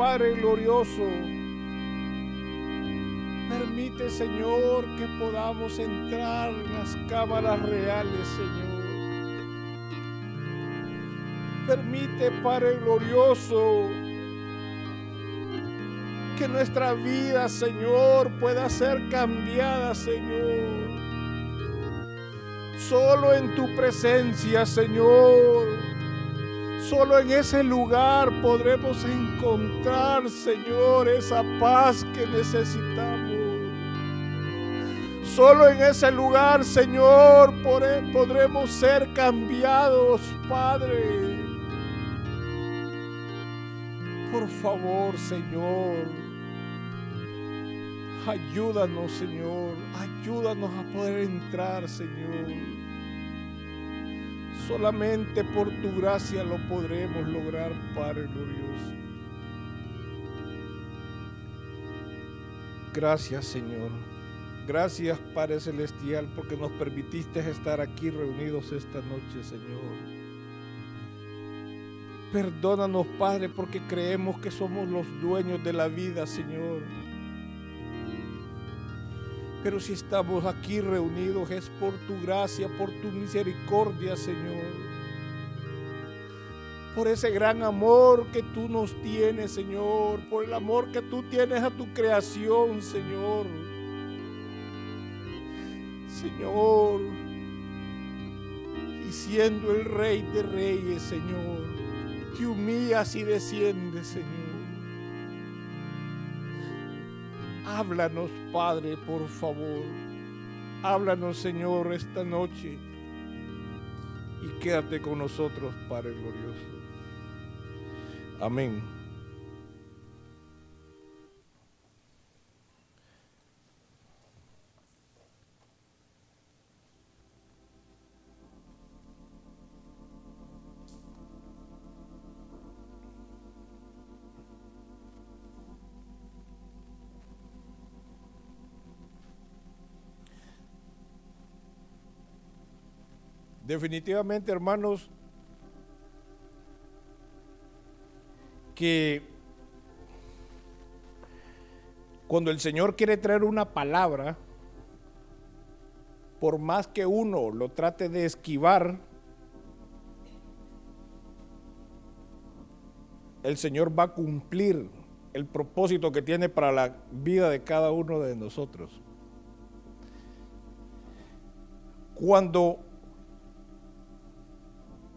Padre glorioso, permite, Señor, que podamos entrar en las cámaras reales, Señor. Permite, Padre glorioso, que nuestra vida, Señor, pueda ser cambiada, Señor. Solo en tu presencia, Señor. Solo en ese lugar podremos encontrar, Señor, esa paz que necesitamos. Solo en ese lugar, Señor, podremos ser cambiados, Padre. Por favor, Señor. Ayúdanos, Señor. Ayúdanos a poder entrar, Señor. Solamente por tu gracia lo podremos lograr, Padre glorioso. Gracias, Señor. Gracias, Padre Celestial, porque nos permitiste estar aquí reunidos esta noche, Señor. Perdónanos, Padre, porque creemos que somos los dueños de la vida, Señor. Pero si estamos aquí reunidos es por tu gracia, por tu misericordia, Señor. Por ese gran amor que tú nos tienes, Señor. Por el amor que tú tienes a tu creación, Señor. Señor. Y siendo el Rey de Reyes, Señor. Te humillas y desciendes, Señor. Háblanos, Padre, por favor. Háblanos, Señor, esta noche. Y quédate con nosotros, Padre glorioso. Amén. Definitivamente, hermanos, que cuando el Señor quiere traer una palabra, por más que uno lo trate de esquivar, el Señor va a cumplir el propósito que tiene para la vida de cada uno de nosotros. Cuando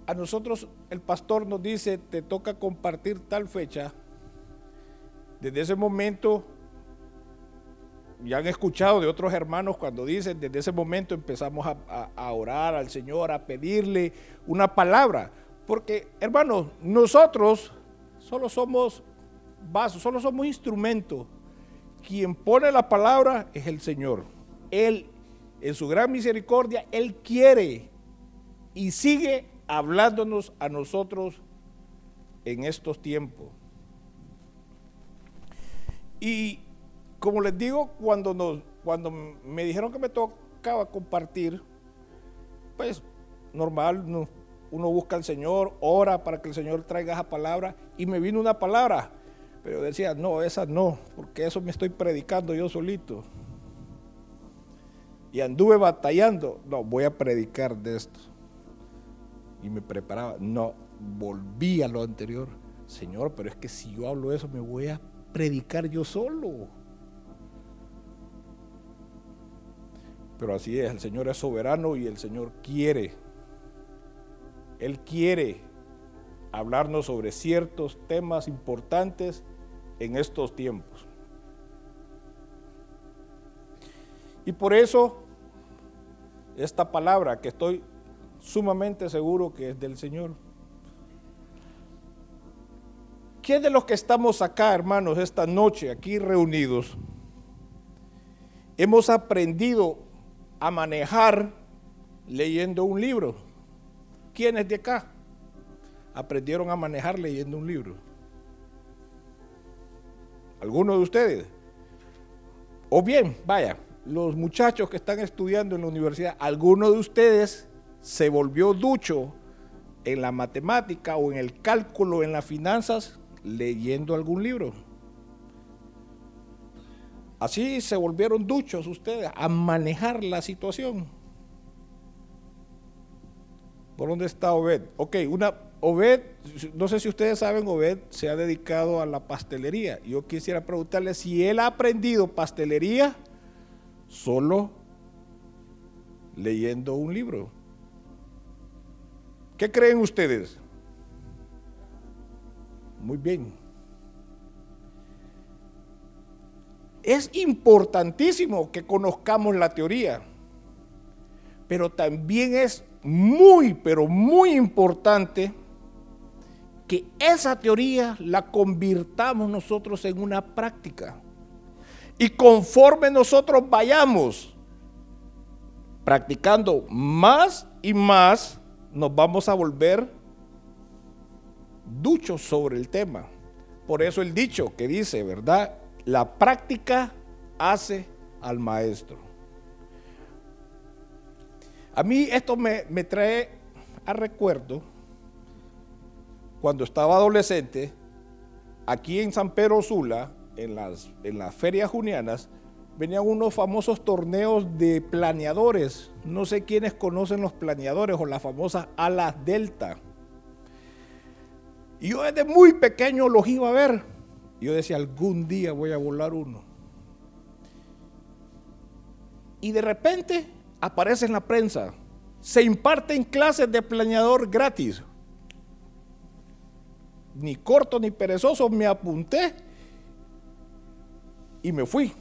a nosotros el pastor nos dice, te toca compartir tal fecha, desde ese momento, ya han escuchado de otros hermanos cuando dicen, desde ese momento empezamos a, orar al Señor, a pedirle una palabra. Porque, hermanos, nosotros solo somos vasos, solo somos instrumentos. Quien pone la palabra es el Señor. Él, en su gran misericordia, Él quiere y sigue hablándonos a nosotros en estos tiempos. Y como les digo, cuando, nos, cuando me dijeron que me tocaba compartir, pues normal, uno busca al Señor, ora para que el Señor traiga esa palabra, y me vino una palabra, pero decía, no, esa no, porque eso me estoy predicando yo solito. Y anduve batallando, no, voy a predicar de esto y me preparaba. No, volví a lo anterior. Señor, pero es que si yo hablo eso me voy a predicar yo solo. Pero así es, el Señor es soberano y el Señor quiere, Él quiere hablarnos sobre ciertos temas importantes en estos tiempos. Y por eso, esta palabra que estoy sumamente seguro que es del Señor. ¿Quién de los que estamos acá, hermanos, esta noche, aquí reunidos, hemos aprendido a manejar leyendo un libro? ¿Quiénes de acá aprendieron a manejar leyendo un libro? ¿Alguno de ustedes? O bien, vaya, los muchachos que están estudiando en la universidad, ¿alguno de ustedes se volvió ducho en la matemática o en el cálculo, en las finanzas, leyendo algún libro. Así se volvieron duchos ustedes a manejar la situación. ¿Por dónde está Obed? Ok, una Obed, no sé si ustedes saben, Obed se ha dedicado a la pastelería. Yo quisiera preguntarle si él ha aprendido pastelería solo leyendo un libro. ¿Qué creen ustedes? Muy bien. Es importantísimo que conozcamos la teoría, pero también es muy, pero muy importante que esa teoría la convirtamos nosotros en una práctica. Y conforme nosotros vayamos practicando más y más, nos vamos a volver duchos sobre el tema. Por eso el dicho que dice, ¿verdad? La práctica hace al maestro. A mí esto me, me trae a recuerdo cuando estaba adolescente, aquí en San Pedro Sula, en las, en las ferias junianas, venían unos famosos torneos de planeadores. No sé quiénes conocen los planeadores o las famosas alas delta. Yo desde muy pequeño los iba a ver. Yo decía, algún día voy a volar uno. Y de repente aparece en la prensa, se imparten clases de planeador gratis. Ni corto ni perezoso, me apunté y me fui.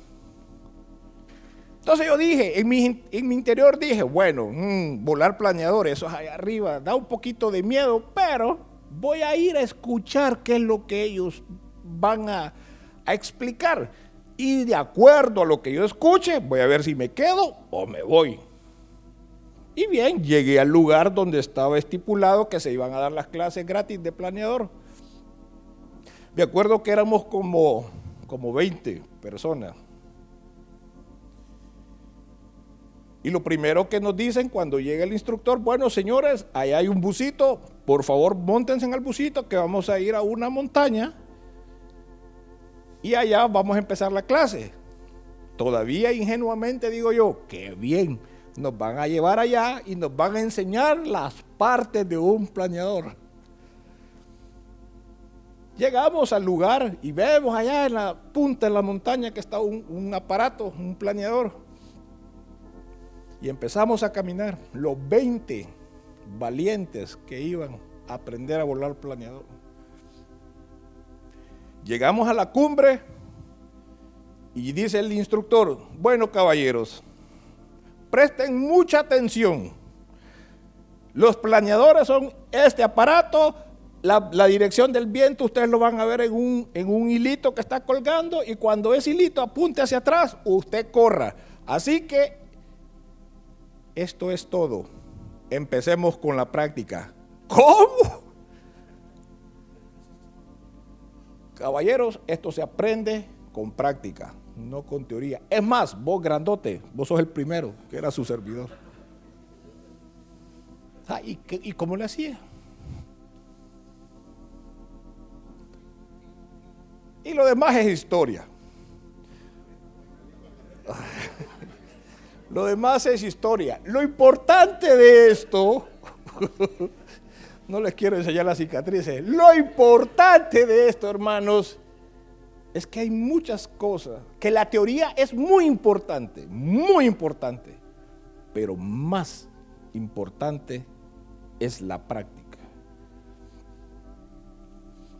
Entonces yo dije, en mi, en mi interior dije, bueno, mm, volar planeador, eso es allá arriba, da un poquito de miedo, pero voy a ir a escuchar qué es lo que ellos van a, a explicar. Y de acuerdo a lo que yo escuche, voy a ver si me quedo o me voy. Y bien, llegué al lugar donde estaba estipulado que se iban a dar las clases gratis de planeador. Me acuerdo que éramos como, como 20 personas. Y lo primero que nos dicen cuando llega el instructor, bueno señores, ahí hay un busito, por favor montense en el busito que vamos a ir a una montaña y allá vamos a empezar la clase. Todavía ingenuamente digo yo, qué bien, nos van a llevar allá y nos van a enseñar las partes de un planeador. Llegamos al lugar y vemos allá en la punta de la montaña que está un, un aparato, un planeador y empezamos a caminar, los 20 valientes que iban a aprender a volar planeador. Llegamos a la cumbre y dice el instructor, bueno caballeros, presten mucha atención. Los planeadores son este aparato, la, la, dirección del viento, ustedes lo van a ver en un, en un hilito que está colgando y cuando ese hilito apunte hacia atrás, usted corra. Así que esto es todo. Empecemos con la práctica. ¿Cómo? Caballeros, esto se aprende con práctica, no con teoría. Es más, vos grandote, vos sos el primero, que era su servidor. Ah, ¿y, ¿Y cómo le hacía? Y lo demás es historia. Lo demás es historia. Lo importante de esto, no les quiero enseñar las cicatrices, lo importante de esto, hermanos, es que hay muchas cosas, que la teoría es muy importante, muy importante, pero más importante es la práctica.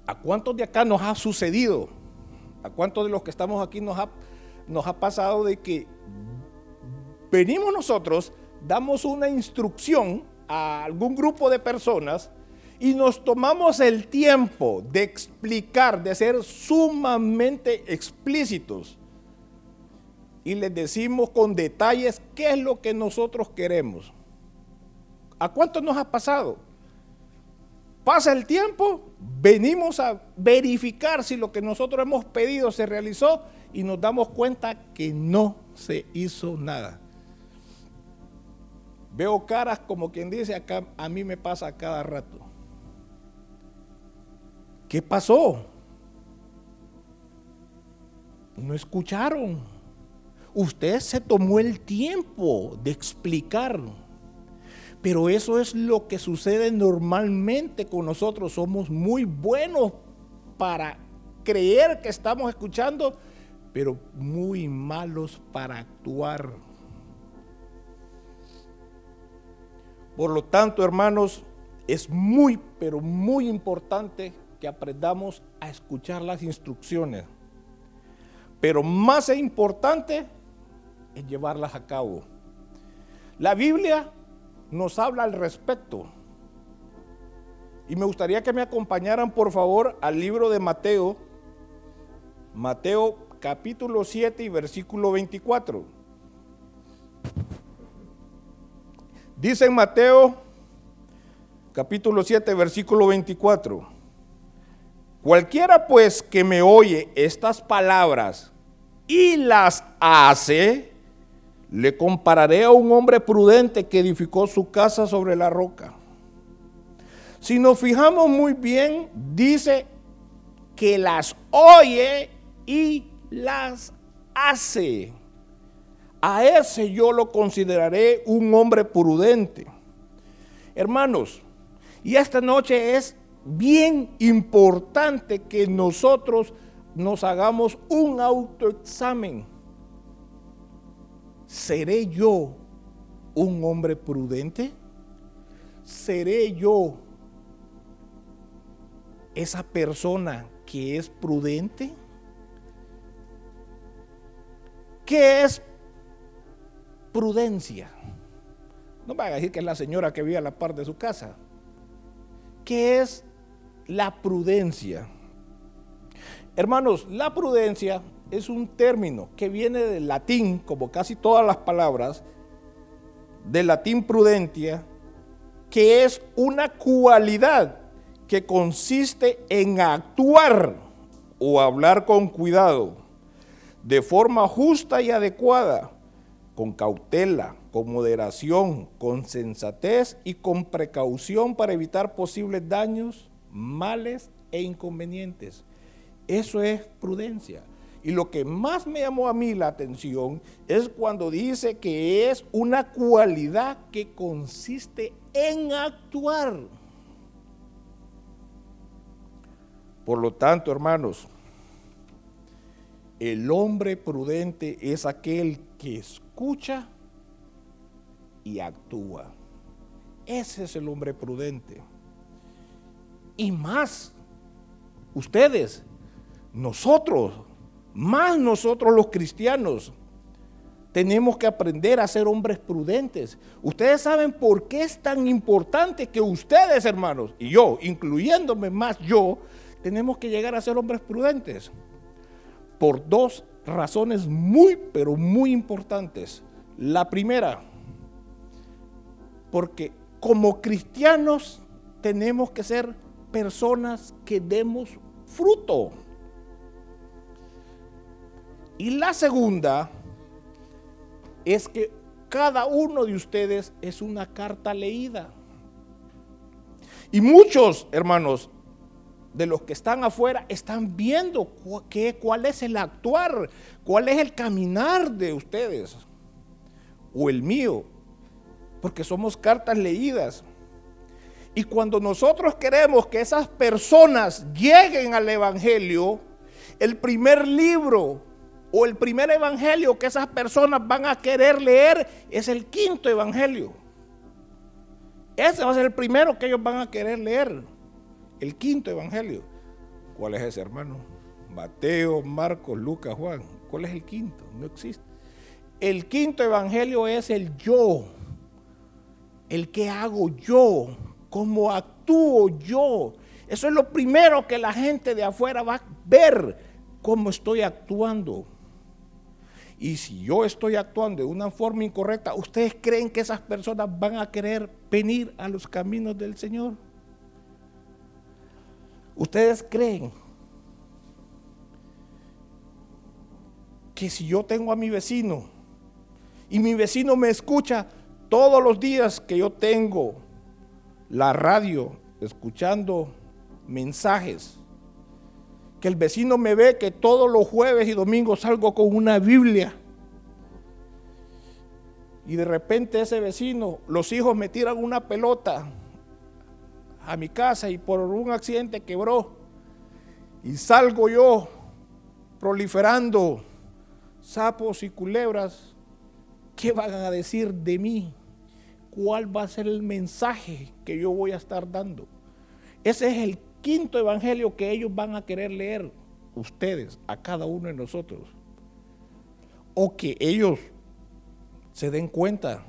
¿A cuántos de acá nos ha sucedido? ¿A cuántos de los que estamos aquí nos ha, nos ha pasado de que venimos nosotros, damos una instrucción a algún grupo de personas y nos tomamos el tiempo de explicar, de ser sumamente explícitos. Y les decimos con detalles qué es lo que nosotros queremos. ¿A cuánto nos ha pasado? Pasa el tiempo, venimos a verificar si lo que nosotros hemos pedido se realizó y nos damos cuenta que no se hizo nada. Veo caras como quien dice, acá a mí me pasa cada rato. ¿Qué pasó? no escucharon. Usted se tomó el tiempo de explicar. Pero eso es lo que sucede normalmente con nosotros. Somos muy buenos para creer que estamos escuchando, pero muy malos para actuar. Por lo tanto, hermanos, es muy, pero muy importante que aprendamos a escuchar las instrucciones. Pero más importante es llevarlas a cabo. La Biblia nos habla al respecto. Y me gustaría que me acompañaran, por favor, al libro de Mateo, Mateo capítulo 7 y versículo 24. Dice en Mateo capítulo 7, versículo 24. Cualquiera pues que me oye estas palabras y las hace, le compararé a un hombre prudente que edificó su casa sobre la roca. Si nos fijamos muy bien, dice que las oye y las hace. A ese yo lo consideraré un hombre prudente. Hermanos, y esta noche es bien importante que nosotros nos hagamos un autoexamen. ¿Seré yo un hombre prudente? ¿Seré yo esa persona que es prudente? ¿Qué es prudencia? No me a decir que es la señora que vive a la par de su casa. ¿Qué es la prudencia? Hermanos, la prudencia es un término que viene del latín, como casi todas las palabras, del latín prudentia, que es una cualidad que consiste en actuar o hablar con cuidado, de forma justa y adecuada, con cautela, con moderación, con sensatez y con precaución para evitar posibles daños, males e inconvenientes. Eso es prudencia. Y lo que más me llamó a mí la atención es cuando dice que es una cualidad que consiste en actuar. Por lo tanto, hermanos, el hombre prudente es aquel que escucha y actúa. Ese es el hombre prudente. Y más, ustedes, nosotros, más nosotros los cristianos, tenemos que aprender a ser hombres prudentes. Ustedes saben por qué es tan importante que ustedes, hermanos, y yo, incluyéndome más yo, tenemos que llegar a ser hombres prudentes. Por dos razones muy, pero muy importantes. La primera, porque como cristianos tenemos que ser personas que demos fruto. Y la segunda es que cada uno de ustedes es una carta leída. Y muchos, hermanos, de los que están afuera están viendo cuál es el actuar, cuál es el caminar de ustedes o el mío porque somos cartas leídas. Y cuando nosotros queremos que esas personas lleguen al Evangelio, el primer libro o el primer Evangelio que esas personas van a querer leer es el quinto Evangelio. Ese va a ser el primero que ellos van a querer leer, el quinto Evangelio. ¿Cuál es ese hermano? Mateo, Marcos, Lucas, Juan. ¿Cuál es el quinto? No existe. El quinto Evangelio es el yo el que hago yo, cómo actúo yo. Eso es lo primero que la gente de afuera va a ver, cómo estoy actuando. Y si yo estoy actuando de una forma incorrecta, ¿ustedes creen que esas personas van a querer venir a los caminos del Señor? ¿Ustedes creen que si yo tengo a mi vecino y mi vecino me escucha, todos los días que yo tengo la radio escuchando mensajes que el vecino me ve que todos los jueves y domingos salgo con una Biblia. Y de repente ese vecino, los hijos me tiran una pelota a mi casa y por un accidente quebró. Y salgo yo proliferando sapos y culebras. ¿Qué van a decir de mí? ¿Cuál va a ser el mensaje que yo voy a estar dando? Ese es el quinto evangelio que ellos van a querer leer, ustedes, a cada uno de nosotros. O que ellos se den cuenta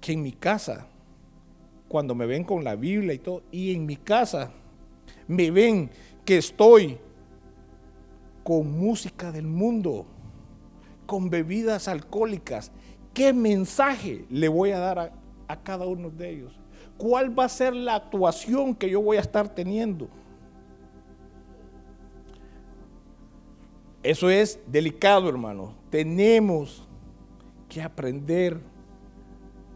que en mi casa, cuando me ven con la Biblia y todo, y en mi casa me ven que estoy con música del mundo, con bebidas alcohólicas, ¿qué mensaje le voy a dar a, a cada uno de ellos? ¿Cuál va a ser la actuación que yo voy a estar teniendo? Eso es delicado, hermano. Tenemos que aprender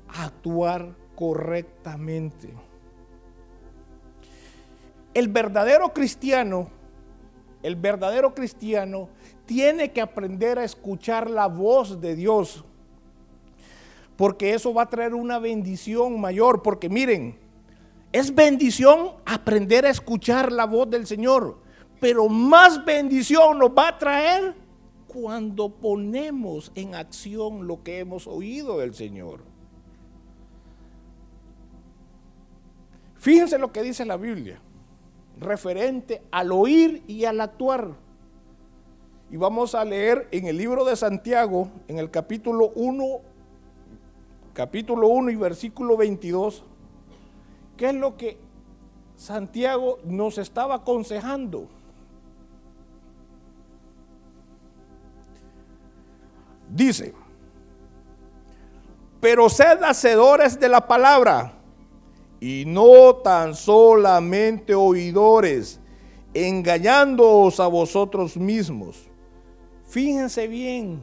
a actuar correctamente. El verdadero cristiano, el verdadero cristiano tiene que aprender a escuchar la voz de Dios porque eso va a traer una bendición mayor, porque miren, es bendición aprender a escuchar la voz del Señor, pero más bendición nos va a traer cuando ponemos en acción lo que hemos oído del Señor. Fíjense lo que dice la Biblia, referente al oír y al actuar. Y vamos a leer en el libro de Santiago, en el capítulo 1, capítulo 1 y versículo 22, ¿qué es lo que Santiago nos estaba aconsejando? Dice, pero sed hacedores de la palabra y no tan solamente oidores, engañándoos a vosotros mismos. Fíjense bien,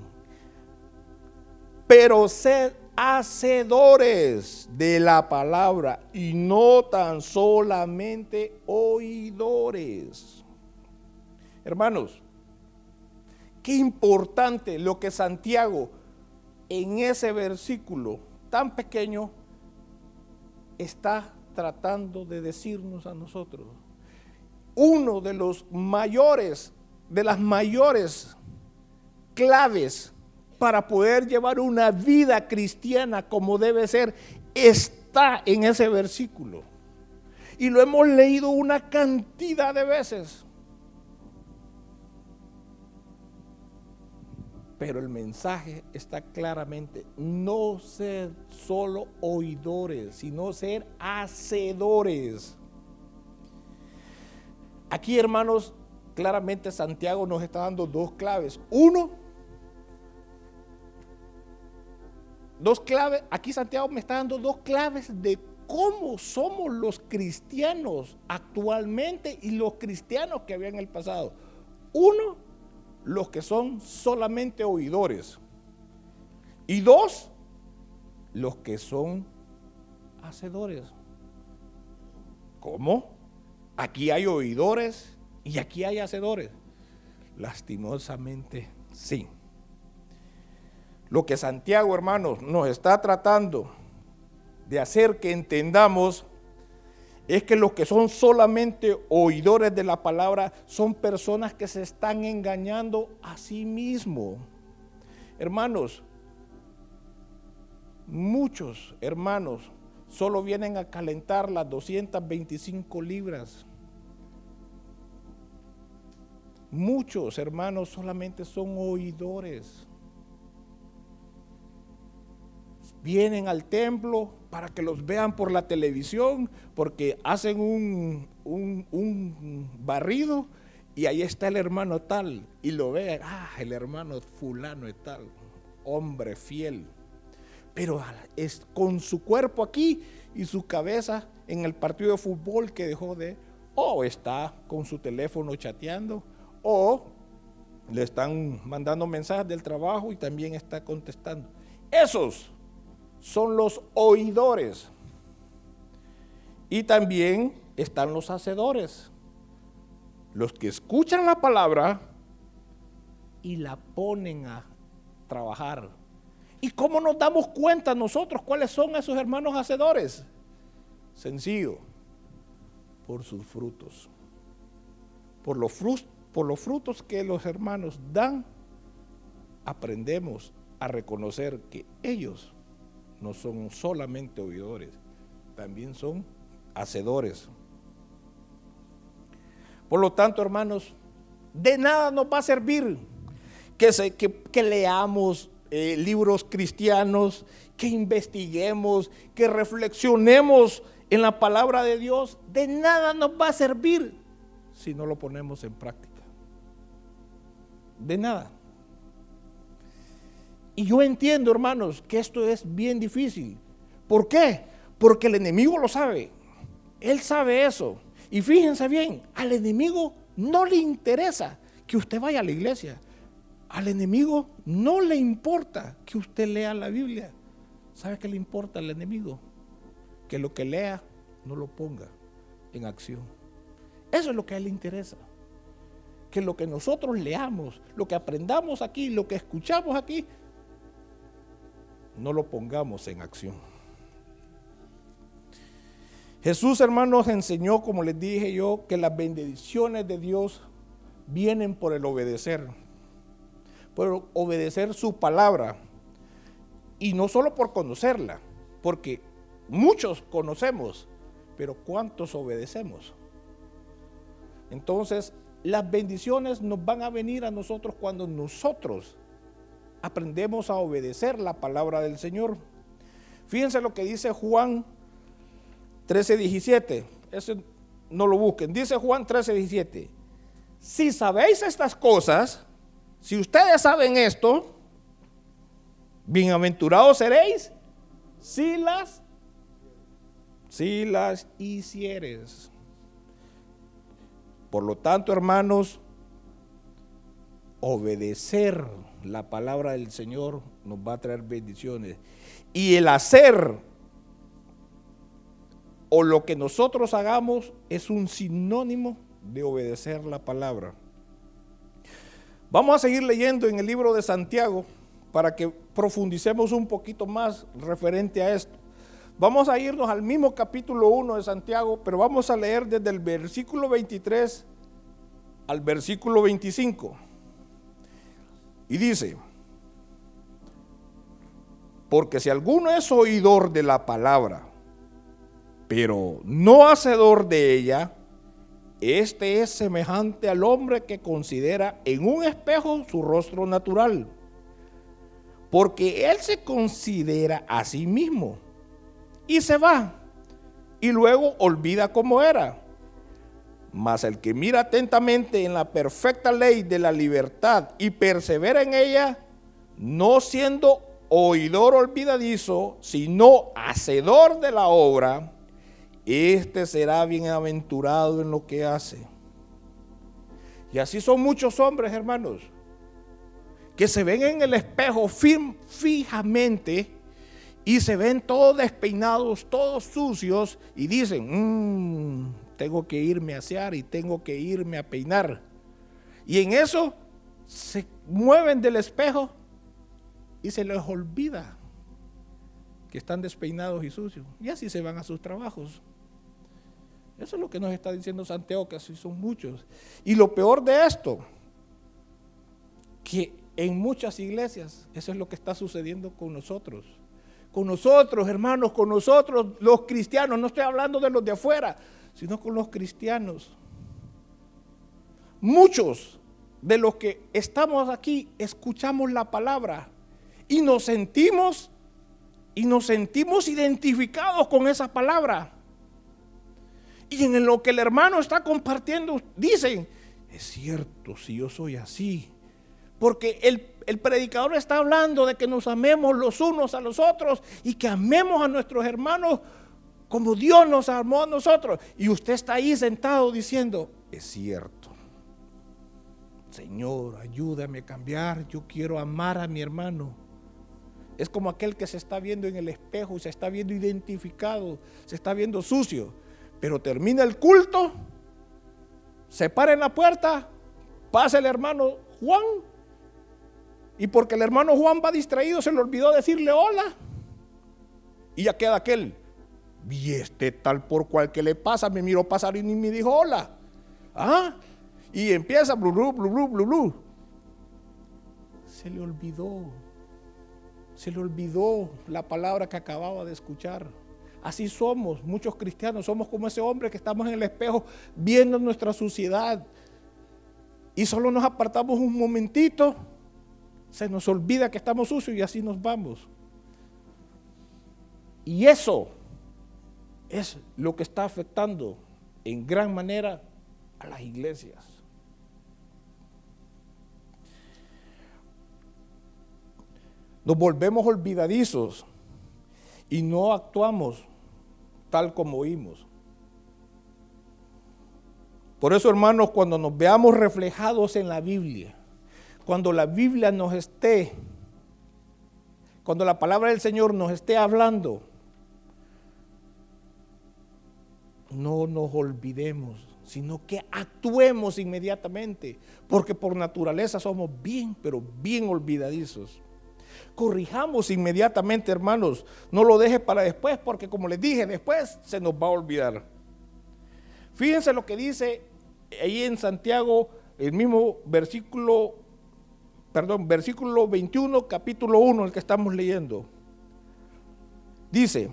pero sed hacedores de la palabra y no tan solamente oidores. Hermanos, qué importante lo que Santiago en ese versículo tan pequeño está tratando de decirnos a nosotros. Uno de los mayores, de las mayores claves para poder llevar una vida cristiana como debe ser, está en ese versículo. Y lo hemos leído una cantidad de veces. Pero el mensaje está claramente, no ser solo oidores, sino ser hacedores. Aquí, hermanos, claramente Santiago nos está dando dos claves. Uno, Dos claves, aquí Santiago me está dando dos claves de cómo somos los cristianos actualmente y los cristianos que había en el pasado. Uno, los que son solamente oidores. Y dos, los que son hacedores. ¿Cómo? Aquí hay oidores y aquí hay hacedores. Lastimosamente, sí. Lo que Santiago, hermanos, nos está tratando de hacer que entendamos es que los que son solamente oidores de la palabra son personas que se están engañando a sí mismos. Hermanos, muchos hermanos solo vienen a calentar las 225 libras. Muchos hermanos solamente son oidores. vienen al templo para que los vean por la televisión, porque hacen un, un, barrido y ahí está el hermano tal, y lo vean, ah, el hermano fulano es tal, hombre fiel, pero es con su cuerpo aquí y su cabeza en el partido de fútbol que dejó de, o está con su teléfono chateando, o le están mandando mensajes del trabajo y también está contestando. Esos son los oidores. Y también están los hacedores. los que escuchan la palabra y la ponen a trabajar. ¿Y cómo nos damos cuenta nosotros cuáles son esos hermanos hacedores? Sencillo, por sus frutos. Por los, frutos, por los frutos que los hermanos dan, aprendemos a reconocer que ellos no son solamente oidores, también son hacedores. Por lo tanto, hermanos, de nada nos va a servir que, leamos eh, libros cristianos, que investiguemos, que reflexionemos en la palabra de Dios. De nada nos va a servir si no lo ponemos en práctica. De nada. Y yo entiendo, hermanos, que esto es bien difícil. ¿Por qué? Porque el enemigo lo sabe. Él sabe eso. Y fíjense bien, al enemigo no le interesa que usted vaya a la iglesia. Al enemigo no le importa que usted lea la Biblia. ¿Sabe qué le importa al enemigo? Que lo que lea no lo ponga en acción. Eso es lo que a él le interesa. Que lo que nosotros leamos, lo que aprendamos aquí, lo que escuchamos aquí, no lo pongamos en acción. Jesús, hermanos, enseñó, como les dije yo, que las bendiciones de Dios vienen por el obedecer, por obedecer su palabra. Y no solo por conocerla, porque muchos conocemos, pero ¿cuántos obedecemos? Entonces, las bendiciones nos van a venir a nosotros cuando nosotros aprendemos a obedecer la palabra del Señor. Fíjense lo que dice Juan 13, 17. Eso no lo busquen. Dice Juan 13, 17. Si sabéis estas cosas, si ustedes saben esto, bienaventurados seréis si las, si las hicieres. Por lo tanto, hermanos, obedecer la palabra del Señor nos va a traer bendiciones. Y el hacer o lo que nosotros hagamos es un sinónimo de obedecer la palabra. Vamos a seguir leyendo en el libro de Santiago para que profundicemos un poquito más referente a esto. Vamos a irnos al mismo capítulo 1 de Santiago, pero vamos a leer desde el versículo 23 al versículo 25. Y dice, porque si alguno es oidor de la palabra, pero no hacedor de ella, este es semejante al hombre que considera en un espejo su rostro natural, porque él se considera a sí mismo y se va y luego olvida cómo era. Mas el que mira atentamente en la perfecta ley de la libertad y persevera en ella, no siendo oidor olvidadizo, sino hacedor de la obra, este será bienaventurado en lo que hace. Y así son muchos hombres, hermanos, que se ven en el espejo fijamente y se ven todos despeinados, todos sucios y dicen, mm, tengo que irme a asear y tengo que irme a peinar. Y en eso se mueven del espejo y se les olvida que están despeinados y sucios. Y así se van a sus trabajos. Eso es lo que nos está diciendo Santiago, que así son muchos. Y lo peor de esto, que en muchas iglesias eso es lo que está sucediendo con nosotros. Con nosotros, hermanos, con nosotros, los cristianos. No estoy hablando de los de afuera, sino con los cristianos. Muchos de los que estamos aquí escuchamos la palabra y nos sentimos y nos sentimos identificados con esa palabra. Y en lo que el hermano está compartiendo, dicen, es cierto, si yo soy así. Porque el, el, predicador está hablando de que nos amemos los unos a los otros y que amemos a nuestros hermanos como Dios nos amó a nosotros. Y usted está ahí sentado diciendo, es cierto. Señor, ayúdame a cambiar. Yo quiero amar a mi hermano. Es como aquel que se está viendo en el espejo se está viendo identificado, se está viendo sucio pero termina el culto se para en la puerta, pasa el hermano Juan, y porque el hermano Juan va distraído, se le olvidó decirle hola. Y ya queda aquel. Y este tal por cual que le pasa, me miró pasar y ni me dijo hola. ¿Ah? Y empieza blu blu blu blu. Se le olvidó. Se le olvidó la palabra que acababa de escuchar. Así somos, muchos cristianos, somos como ese hombre que estamos en el espejo viendo nuestra suciedad y solo nos apartamos un momentito, se nos olvida que estamos sucios y así nos vamos. Y eso es lo que está afectando en gran manera a las iglesias. Nos volvemos olvidadizos y no actuamos tal como oímos. Por eso, hermanos, cuando nos veamos reflejados en la Biblia, cuando la Biblia nos esté, cuando la palabra del Señor nos esté hablando, no nos olvidemos, sino que actuemos inmediatamente, porque por naturaleza somos bien, pero bien olvidadizos. Corrijamos inmediatamente, hermanos, no lo deje para después, porque como les dije, después se nos va a olvidar. Fíjense lo que dice ahí en Santiago, el mismo versículo, perdón, versículo 21, capítulo 1, el que estamos leyendo. Dice,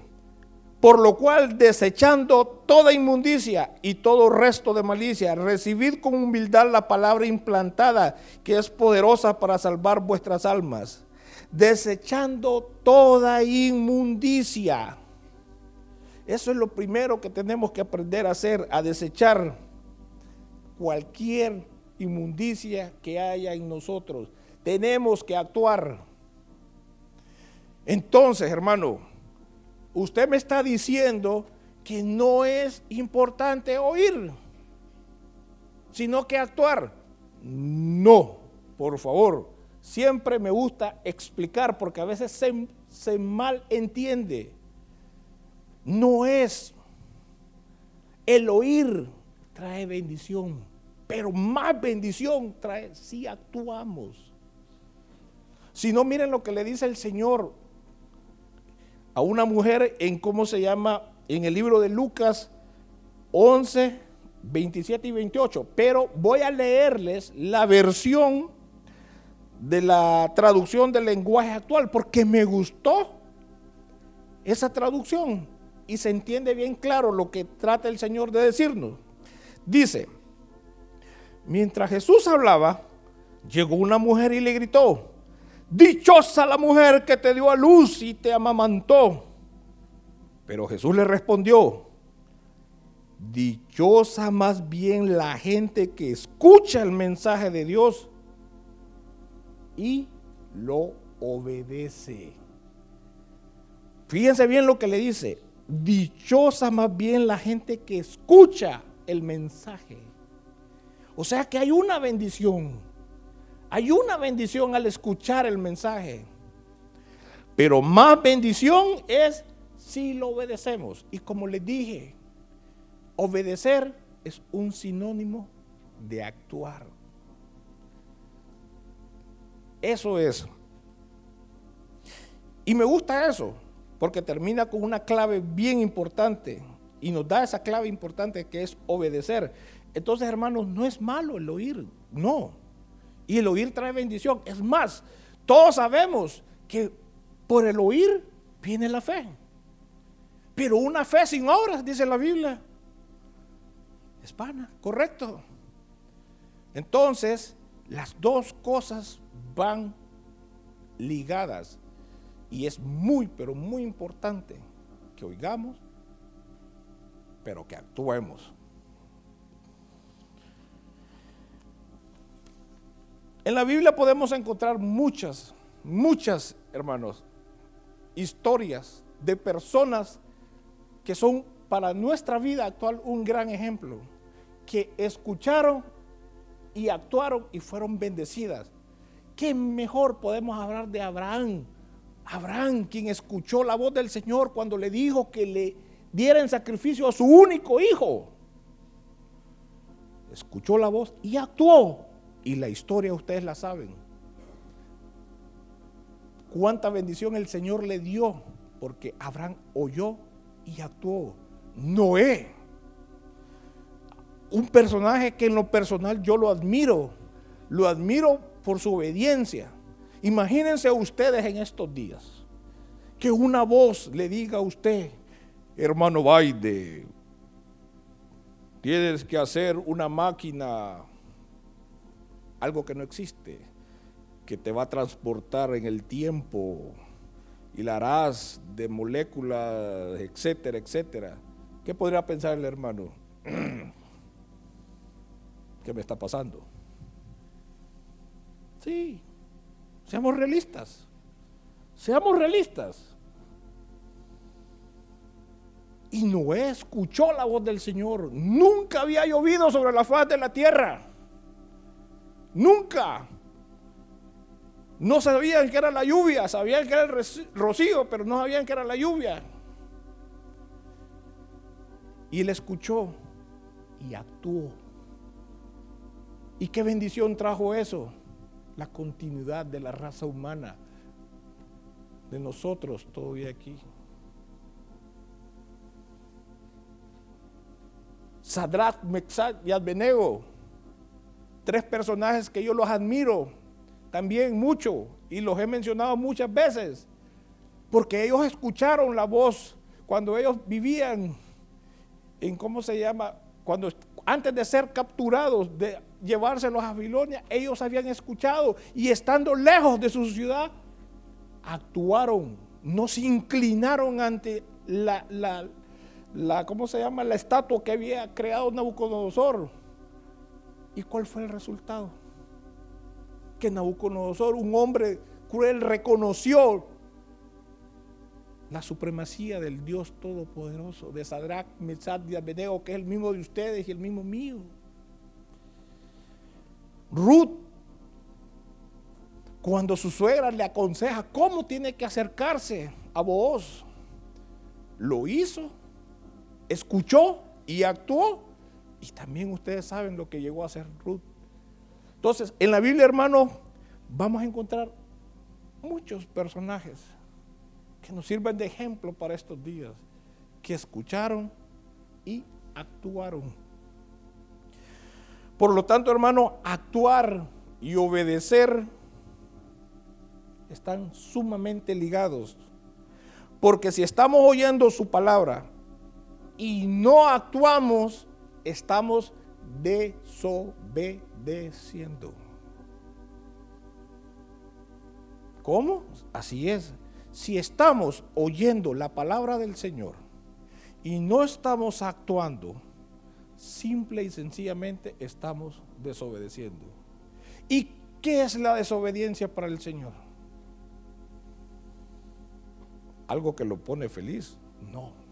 por lo cual, desechando toda inmundicia y todo resto de malicia, recibid con humildad la palabra implantada, que es poderosa para salvar vuestras almas. Desechando toda inmundicia. Eso es lo primero que tenemos que aprender a hacer, a desechar cualquier inmundicia que haya en nosotros. Tenemos que actuar. Entonces, hermano, usted me está diciendo que no es importante oír, sino que actuar. No, por favor, siempre me gusta explicar porque a veces se, se mal entiende. No es el oír trae bendición, pero más bendición trae si actuamos. Si no, miren lo que le dice el Señor a una mujer en cómo se llama en el libro de Lucas 11, 27 y 28. Pero voy a leerles la versión de la traducción del lenguaje actual porque me gustó esa traducción y se entiende bien claro lo que trata el Señor de decirnos. Dice, mientras Jesús hablaba, llegó una mujer y le gritó, Dichosa la mujer que te dio a luz y te amamantó. Pero Jesús le respondió, dichosa más bien la gente que escucha el mensaje de Dios y lo obedece. Fíjense bien lo que le dice, dichosa más bien la gente que escucha el mensaje. O sea que hay una bendición hay una bendición al escuchar el mensaje. Pero más bendición es si lo obedecemos. Y como les dije, obedecer es un sinónimo de actuar. Eso es. Y me gusta eso, porque termina con una clave bien importante y nos da esa clave importante que es obedecer. Entonces, hermanos, no es malo el oír, no. Y el oír trae bendición. Es más, todos sabemos que por el oír viene la fe. Pero una fe sin obras, dice la Biblia, es vana, correcto. Entonces, las dos cosas van ligadas. Y es muy, pero muy importante que oigamos, pero que actuemos. En la Biblia podemos encontrar muchas, muchas, hermanos, historias de personas que son para nuestra vida actual un gran ejemplo, que escucharon y actuaron y fueron bendecidas. ¿Qué mejor podemos hablar de Abraham? Abraham, quien escuchó la voz del Señor cuando le dijo que le diera en sacrificio a su único hijo. escuchó la voz y actuó. Y la historia ustedes la saben. Cuánta bendición el Señor le dio porque Abraham oyó y actuó. Noé, un personaje que en lo personal yo lo admiro, lo admiro por su obediencia. Imagínense ustedes en estos días que una voz le diga a usted, hermano Baide, tienes que hacer una máquina, algo que no existe, que te va a transportar en el tiempo y la harás de moléculas, etcétera, etcétera. ¿Qué podría pensar el hermano? ¿Qué me está pasando? Sí, seamos realistas. Seamos realistas. Y Noé escuchó la voz del Señor. Nunca había llovido sobre la faz de la tierra. Nunca. No sabían que era la lluvia, sabían que era el rocío, pero no sabían que era la lluvia. Y él escuchó y actuó. ¿Y qué bendición trajo eso? La continuidad de la raza humana, de nosotros todavía aquí. Sadrach, Mexach y Abednego, tres personajes que yo los admiro también mucho y los he mencionado muchas veces, porque ellos escucharon la voz cuando ellos vivían en, ¿cómo se llama? Cuando antes de ser capturados, de llevárselos a Babilonia, ellos habían escuchado y estando lejos de su ciudad, actuaron, no se inclinaron ante la, la, la, ¿cómo se llama? La estatua que había creado Nabucodonosor. ¿Y cuál fue el resultado? Que Nabucodonosor, un hombre cruel, reconoció la supremacía del Dios Todopoderoso, de Sadrach, Mesad y Abednego, que es el mismo de ustedes y el mismo mío. Ruth, cuando su suegra le aconseja cómo tiene que acercarse a vos, lo hizo escuchó y actuó. Y también ustedes saben lo que llegó a hacer Ruth. Entonces, en la Biblia, hermano, vamos a encontrar muchos personajes que nos sirven de ejemplo para estos días, que escucharon y actuaron. Por lo tanto, hermano, actuar y obedecer están sumamente ligados. Porque si estamos oyendo su palabra y no actuamos, estamos desobedeciendo. ¿Cómo? Así es. Si estamos oyendo la palabra del Señor y no estamos actuando, simple y sencillamente estamos desobedeciendo. ¿Y qué es la desobediencia para el Señor? ¿Algo que lo pone feliz? No.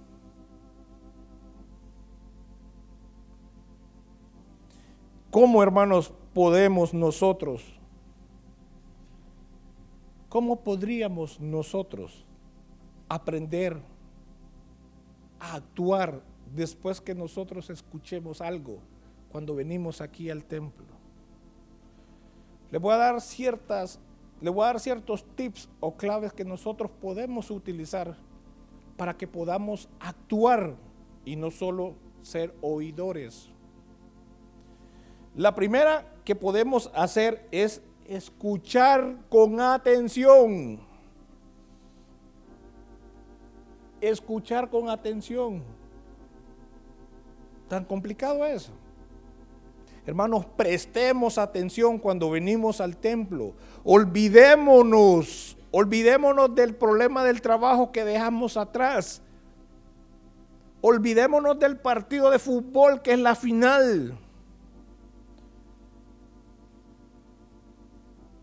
¿Cómo, hermanos, podemos nosotros, cómo podríamos nosotros aprender a actuar después que nosotros escuchemos algo cuando venimos aquí al templo? Le voy a dar ciertas, le voy a dar ciertos tips o claves que nosotros podemos utilizar para que podamos actuar y no solo ser oidores. La primera que podemos hacer es escuchar con atención. Escuchar con atención. ¿Tan complicado eso? Hermanos, prestemos atención cuando venimos al templo. Olvidémonos, olvidémonos del problema del trabajo que dejamos atrás. Olvidémonos del partido de fútbol que es la final.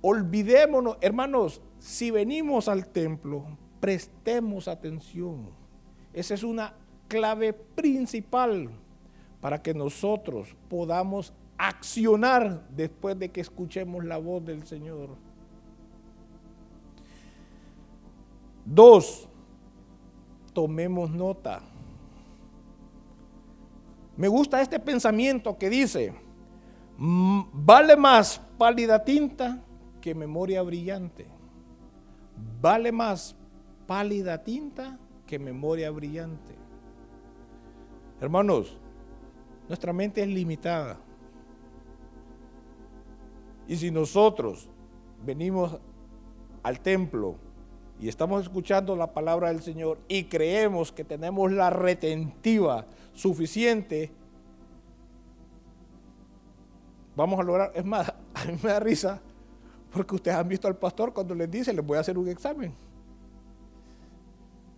Olvidémonos, hermanos, si venimos al templo, prestemos atención. Esa es una clave principal para que nosotros podamos accionar después de que escuchemos la voz del Señor. Dos, tomemos nota. Me gusta este pensamiento que dice, vale más pálida tinta que memoria brillante. Vale más pálida tinta que memoria brillante. Hermanos, nuestra mente es limitada. Y si nosotros venimos al templo y estamos escuchando la palabra del Señor y creemos que tenemos la retentiva suficiente, vamos a lograr. Es más, a mí me da risa porque ustedes han visto al pastor cuando les dice, les voy a hacer un examen.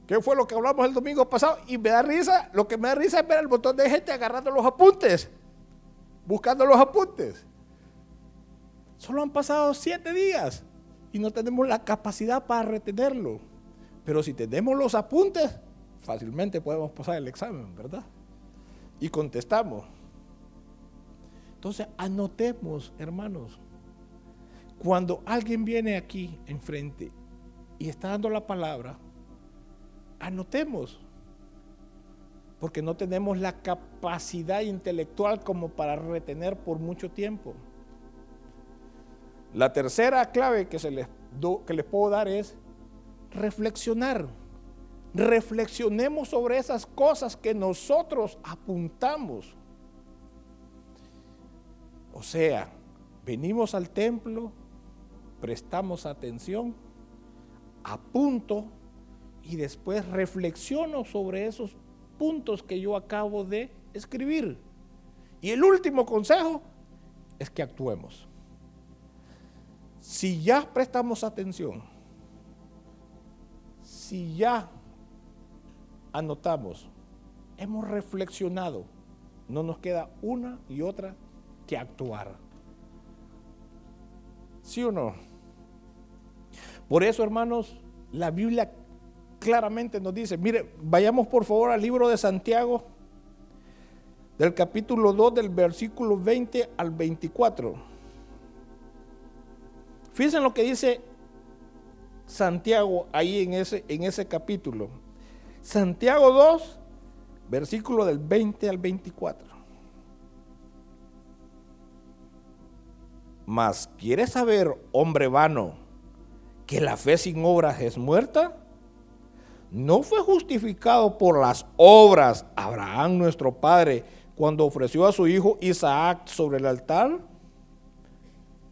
¿Qué fue lo que hablamos el domingo pasado? Y me da risa, lo que me da risa es ver el montón de gente agarrando los apuntes, buscando los apuntes. Solo han pasado siete días y no tenemos la capacidad para retenerlo. Pero si tenemos los apuntes, fácilmente podemos pasar el examen, ¿verdad? Y contestamos. Entonces, anotemos, hermanos. Cuando alguien viene aquí enfrente y está dando la palabra, anotemos. Porque no tenemos la capacidad intelectual como para retener por mucho tiempo. La tercera clave que, les puedo dar es reflexionar. Reflexionemos sobre esas cosas que nosotros apuntamos. O sea, venimos al templo, prestamos atención, apunto y después reflexiono sobre esos puntos que yo acabo de escribir. Y el último consejo es que actuemos. Si ya prestamos atención, si ya anotamos, hemos reflexionado, no nos queda una y otra que actuar. ¿Sí o no? Por eso, hermanos, la Biblia claramente nos dice, mire, vayamos por favor al libro de Santiago, del capítulo 2, del versículo 20 al 24. Fíjense lo que dice Santiago ahí en ese, en ese capítulo. Santiago 2, versículo del 20 al 24. Mas, ¿quieres saber, hombre vano, que la fe sin obras es muerta? ¿No fue justificado por las obras Abraham nuestro padre cuando ofreció a su hijo Isaac sobre el altar?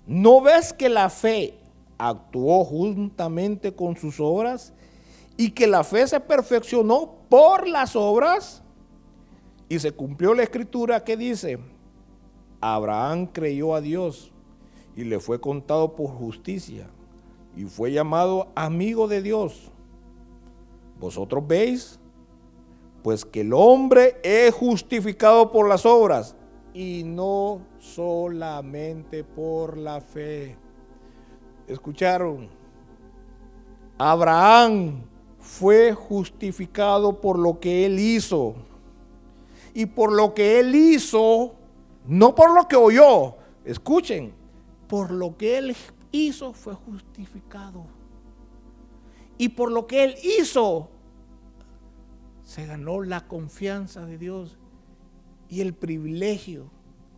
¿No ves que la fe actuó juntamente con sus obras y que la fe se perfeccionó por las obras? Y se cumplió la escritura que dice, Abraham creyó a Dios y le fue contado por justicia y fue llamado amigo de Dios. Vosotros veis, pues que el hombre es justificado por las obras y no solamente por la fe. ¿Escucharon? Abraham fue justificado por lo que él hizo. Y por lo que él hizo, no por lo que oyó, escuchen, por lo que él hizo fue justificado. Y por lo que él hizo, se ganó la confianza de Dios y el privilegio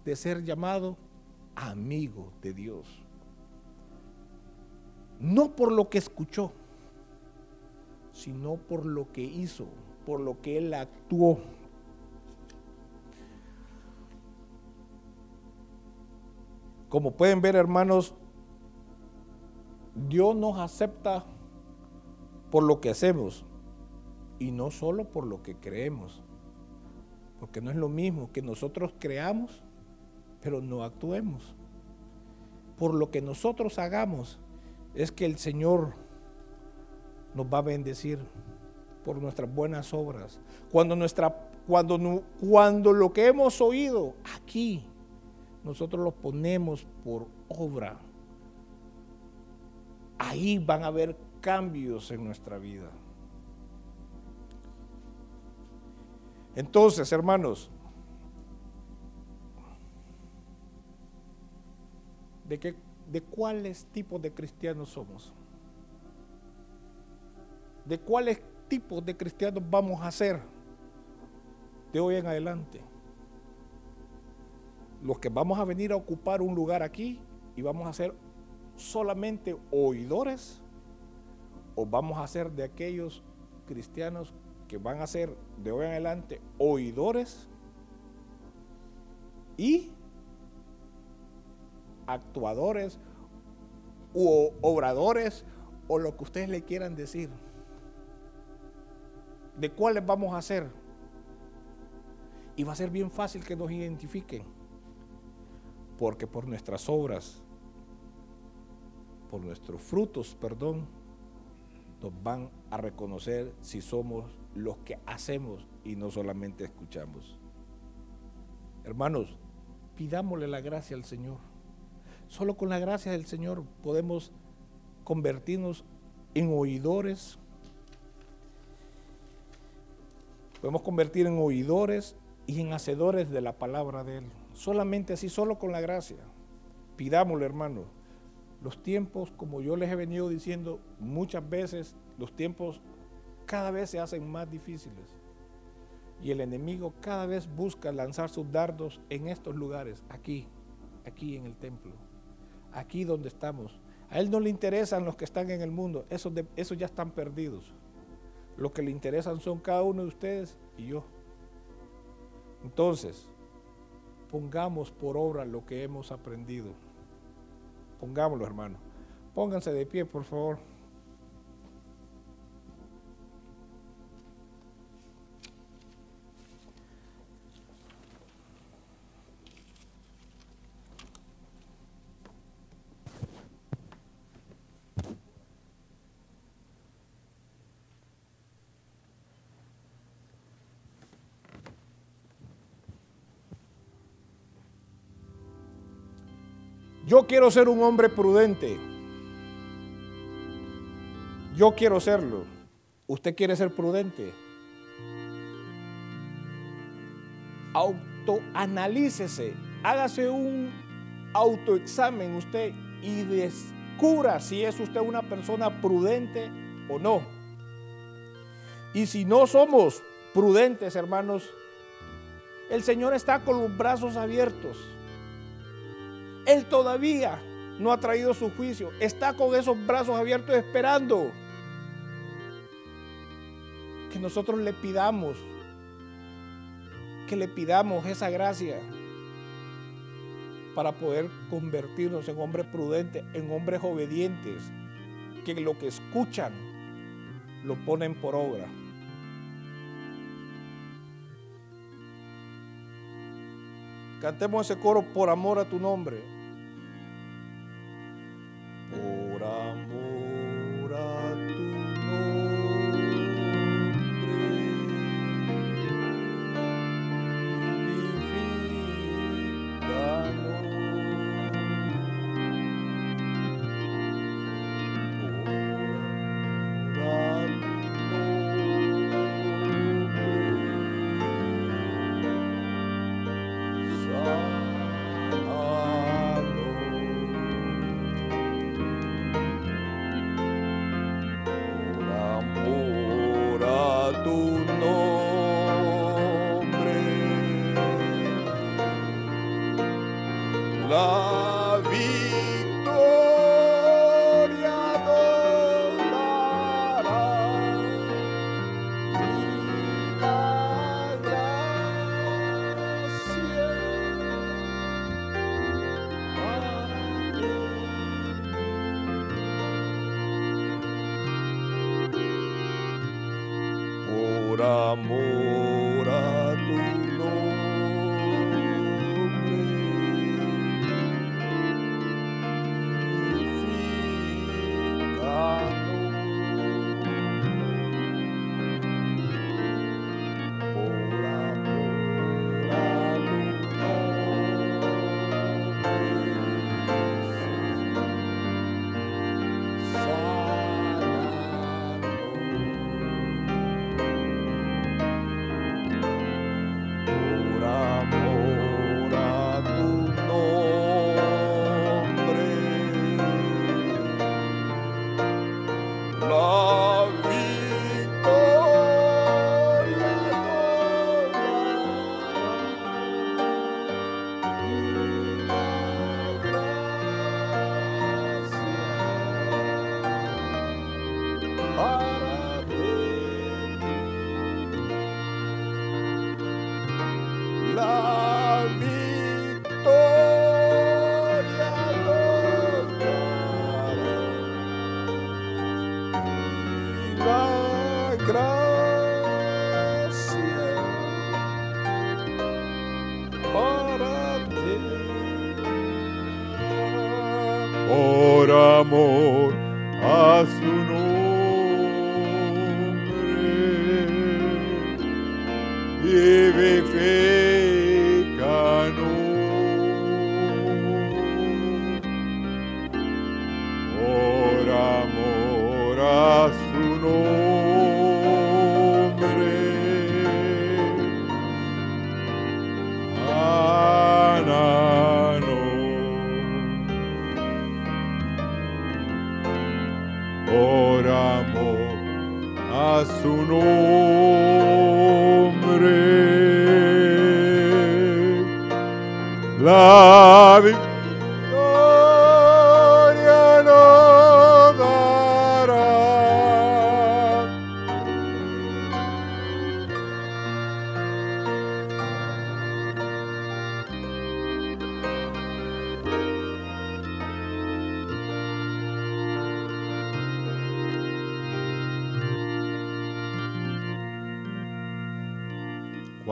de ser llamado amigo de Dios. No por lo que escuchó, sino por lo que hizo, por lo que él actuó. Como pueden ver, hermanos, Dios nos acepta por lo que hacemos y no solo por lo que creemos. Porque no es lo mismo que nosotros creamos, pero no actuemos. Por lo que nosotros hagamos es que el Señor nos va a bendecir por nuestras buenas obras. Cuando, nuestra, cuando, cuando lo que hemos oído aquí, nosotros lo ponemos por obra, ahí van a haber cambios en nuestra vida. Entonces, hermanos, ¿de, qué, de cuáles tipos de cristianos somos? ¿De cuáles tipos de cristianos vamos a ser de hoy en adelante? los que vamos a venir a ocupar un lugar aquí y vamos a ser solamente oidores o vamos a ser de aquellos cristianos que van a ser de hoy en adelante oidores y actuadores u obradores o lo que ustedes le quieran decir. ¿De cuáles vamos a ser? Y va a ser bien fácil que nos identifiquen. Porque por nuestras obras, por nuestros frutos, perdón, nos van a reconocer si somos los que hacemos y no solamente escuchamos. Hermanos, pidámosle la gracia al Señor. Solo con la gracia del Señor podemos convertirnos en oidores. Podemos convertir en oidores y en hacedores de la palabra de Él. Solamente así, solo con la gracia. Pidámosle, hermano. Los tiempos, como yo les he venido diciendo muchas veces, los tiempos cada vez se hacen más difíciles. Y el enemigo cada vez busca lanzar sus dardos en estos lugares, aquí, aquí en el templo, aquí donde estamos. A él no le interesan los que están en el mundo, esos, esos ya están perdidos. Lo que le interesan son cada uno de ustedes y yo. Entonces, pongamos por obra lo que hemos aprendido. Pongámoslo, hermano. Pónganse de pie, por favor. Yo quiero ser un hombre prudente. Yo quiero serlo. ¿Usted quiere ser prudente? Autoanalícese. Hágase un autoexamen usted y descubra si es usted una persona prudente o no. Y si no somos prudentes, hermanos, el Señor está con los brazos abiertos él todavía no ha traído su juicio. Está con esos brazos abiertos esperando que nosotros le pidamos, que le pidamos esa gracia para poder convertirnos en hombres prudentes, en hombres obedientes, que lo que escuchan lo ponen por obra. Cantemos ese coro por amor a tu nombre.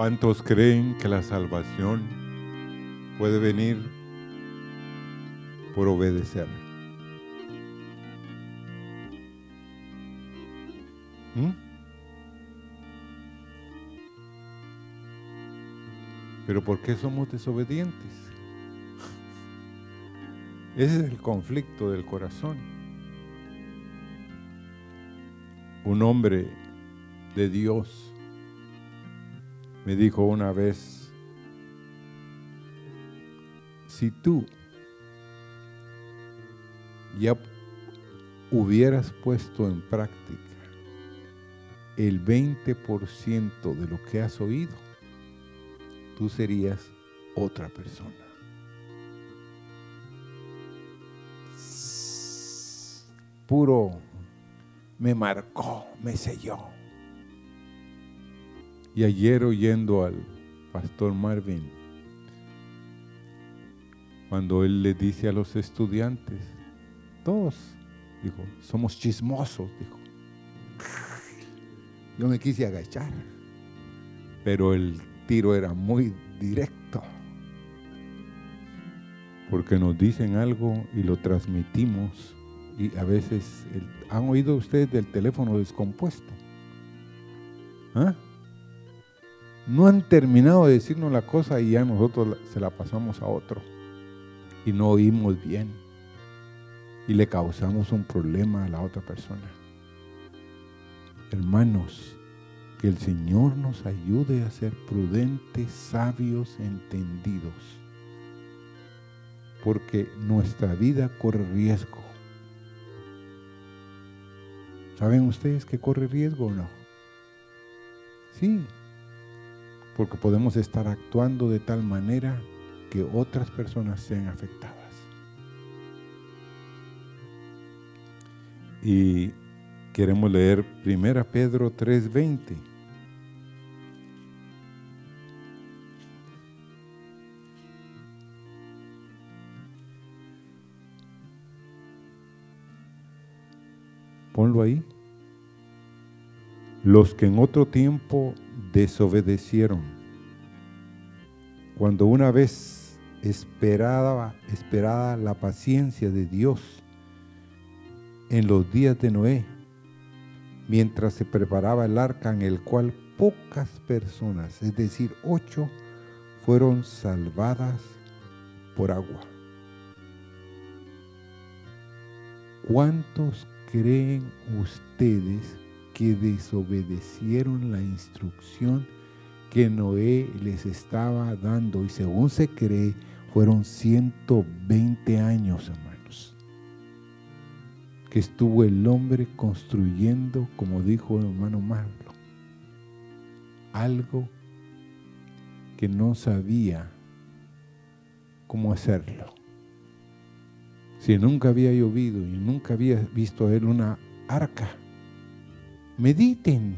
¿Cuántos creen que la salvación puede venir por obedecer? ¿Mm? Pero ¿por qué somos desobedientes? Ese es el conflicto del corazón. Un hombre de Dios me dijo una vez, si tú ya hubieras puesto en práctica el 20% de lo que has oído, tú serías otra persona. Puro me marcó, me selló. Y ayer oyendo al pastor Marvin, cuando él le dice a los estudiantes, todos, dijo, somos chismosos, dijo. Yo me quise agachar, pero el tiro era muy directo, porque nos dicen algo y lo transmitimos y a veces, ¿han oído ustedes del teléfono descompuesto? ¿Ah? No han terminado de decirnos la cosa y ya nosotros se la pasamos a otro y no oímos bien y le causamos un problema a la otra persona. Hermanos, que el Señor nos ayude a ser prudentes, sabios, entendidos, porque nuestra vida corre riesgo. ¿Saben ustedes que corre riesgo o no? Sí, porque podemos estar actuando de tal manera que otras personas sean afectadas. Y queremos leer 1 Pedro 3:20. Ponlo ahí. Los que en otro tiempo desobedecieron, cuando una vez esperaba, esperada la paciencia de Dios en los días de Noé, mientras se preparaba el arca en el cual pocas personas, es decir, ocho, fueron salvadas por agua. ¿Cuántos creen ustedes que desobedecieron la instrucción que Noé les estaba dando? Y según se cree, fueron 120 años, hermanos, que estuvo el hombre construyendo, como dijo el hermano Marlo, algo que no sabía cómo hacerlo. Si nunca había llovido y nunca había visto a él una arca, mediten.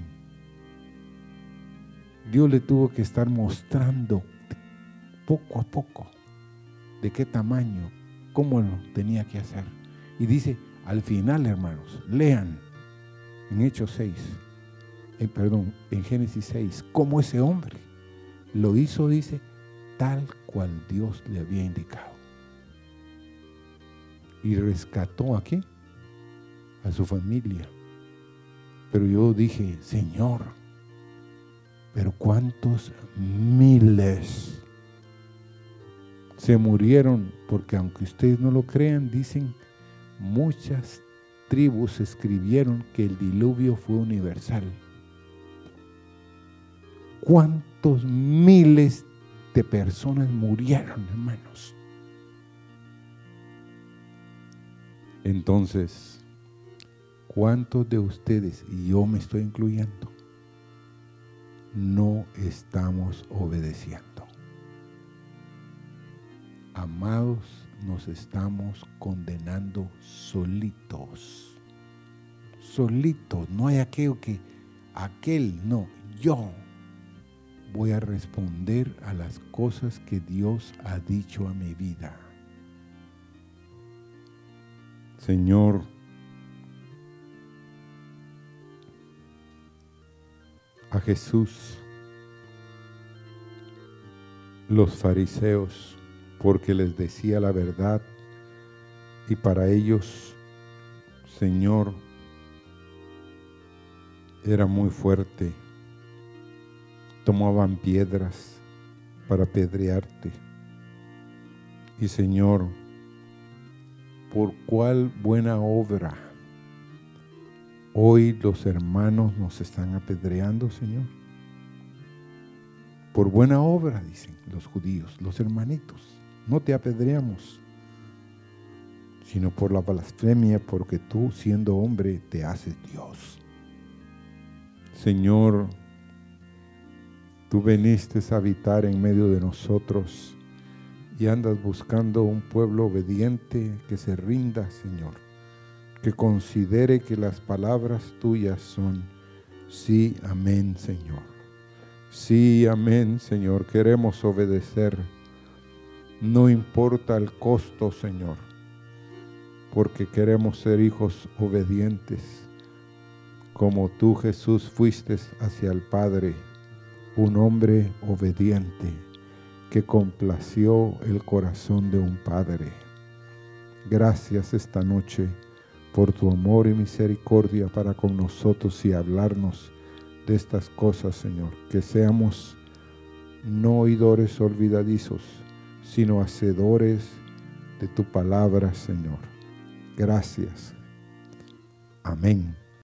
Dios le tuvo que estar mostrando poco a poco de qué tamaño, cómo lo tenía que hacer. Y dice, al final, hermanos, lean en Hechos 6, eh, perdón, en Génesis 6, cómo ese hombre lo hizo, dice, tal cual Dios le había indicado. y rescató a qué? A su familia. Pero yo dije, Señor, pero cuántos miles se murieron, porque aunque ustedes no lo crean, dicen, muchas tribus escribieron que el diluvio fue universal. ¿Cuántos miles de personas murieron, hermanos? Entonces, ¿cuántos de ustedes, y yo me estoy incluyendo, no estamos obedeciendo? Amados, nos estamos condenando solitos. Solitos, no hay aquello que aquel, no, yo voy a responder a las cosas que Dios ha dicho a mi vida. Señor, a Jesús, los fariseos, porque les decía la verdad, y para ellos, Señor, era muy fuerte. Tomaban piedras para apedrearte. Y Señor, por cuál buena obra hoy los hermanos nos están apedreando, Señor. Por buena obra, dicen los judíos, los hermanitos, no te apedreamos, sino por la blasfemia, porque tú, siendo hombre, te haces Dios. Señor, tú viniste a habitar en medio de nosotros y andas buscando un pueblo obediente que se rinda, Señor, que considere que las palabras tuyas son sí, amén, Señor. Sí, amén, Señor. Queremos obedecer. No importa el costo, Señor, porque queremos ser hijos obedientes, como tú, Jesús, fuiste hacia el Padre, un hombre obediente que complació el corazón de un Padre. Gracias esta noche por tu amor y misericordia para con nosotros y hablarnos de estas cosas, Señor. Que seamos no oidores olvidadizos, sino hacedores de tu palabra, Señor. Gracias. Amén.